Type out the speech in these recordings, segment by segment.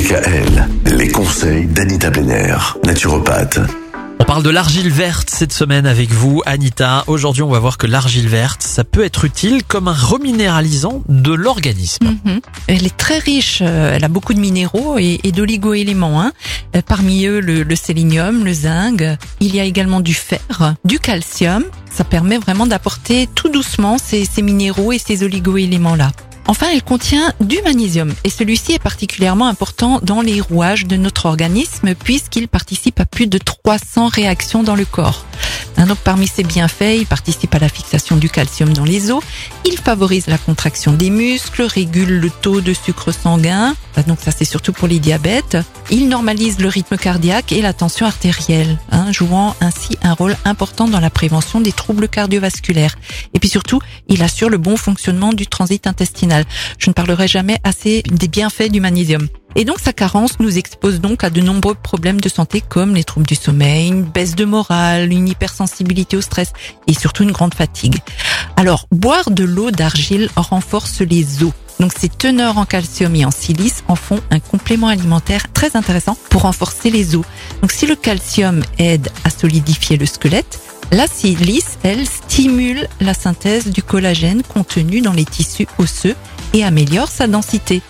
DKL, les conseils d'Anita Benner, naturopathe. On parle de l'argile verte cette semaine avec vous, Anita. Aujourd'hui, on va voir que l'argile verte, ça peut être utile comme un reminéralisant de l'organisme. Mhm. Elle est très riche, euh, elle a beaucoup de minéraux et, et d'oligo-éléments. Hein. Euh, Parmi eux, le, le sélénium, le zinc. Il y a également du fer, du calcium. Ça permet vraiment d'apporter tout doucement ces, ces minéraux et ces oligo-éléments-là. Enfin, elle contient du magnésium et celui-ci est particulièrement important dans les rouages de notre organisme puisqu'il participe à plus de 300 réactions dans le corps. Hein, Donc parmi ses bienfaits, il participe à la fixation du calcium dans les os, il favorise la contraction des muscles, régule le taux de sucre sanguin, Ah, donc ça c'est surtout pour les diabètes, il normalise le rythme cardiaque et la tension artérielle, hein, jouant ainsi un rôle important dans la prévention des troubles cardiovasculaires. Et puis surtout, il assure le bon fonctionnement du transit intestinal. Je ne parlerai jamais assez des bienfaits du magnésium. Et donc sa carence nous expose donc à de nombreux problèmes de santé comme les troubles du sommeil, une baisse de morale, une hypersensibilité au stress et surtout une grande fatigue. Alors, boire de l'eau d'argile renforce les os. Donc ces teneurs en calcium et en silice en font un complément alimentaire très intéressant pour renforcer les os. Donc si le calcium aide à solidifier le squelette, la silice, elle, stimule la synthèse du collagène contenu dans les tissus osseux et améliore sa densité.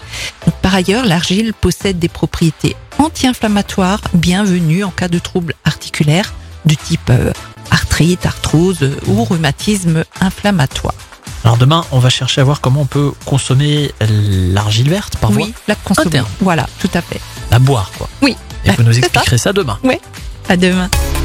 Donc, par ailleurs, l'argile possède des propriétés anti-inflammatoires bienvenues en cas de troubles articulaires de type euh, arthrite, arthrose euh, ou rhumatisme inflammatoire. Alors demain, on va chercher à voir comment on peut consommer l'argile verte par voie Oui, la consommer. interne. Voilà, tout à fait. La boire, quoi. Oui. Et vous nous ça. expliquerez ça demain. À demain.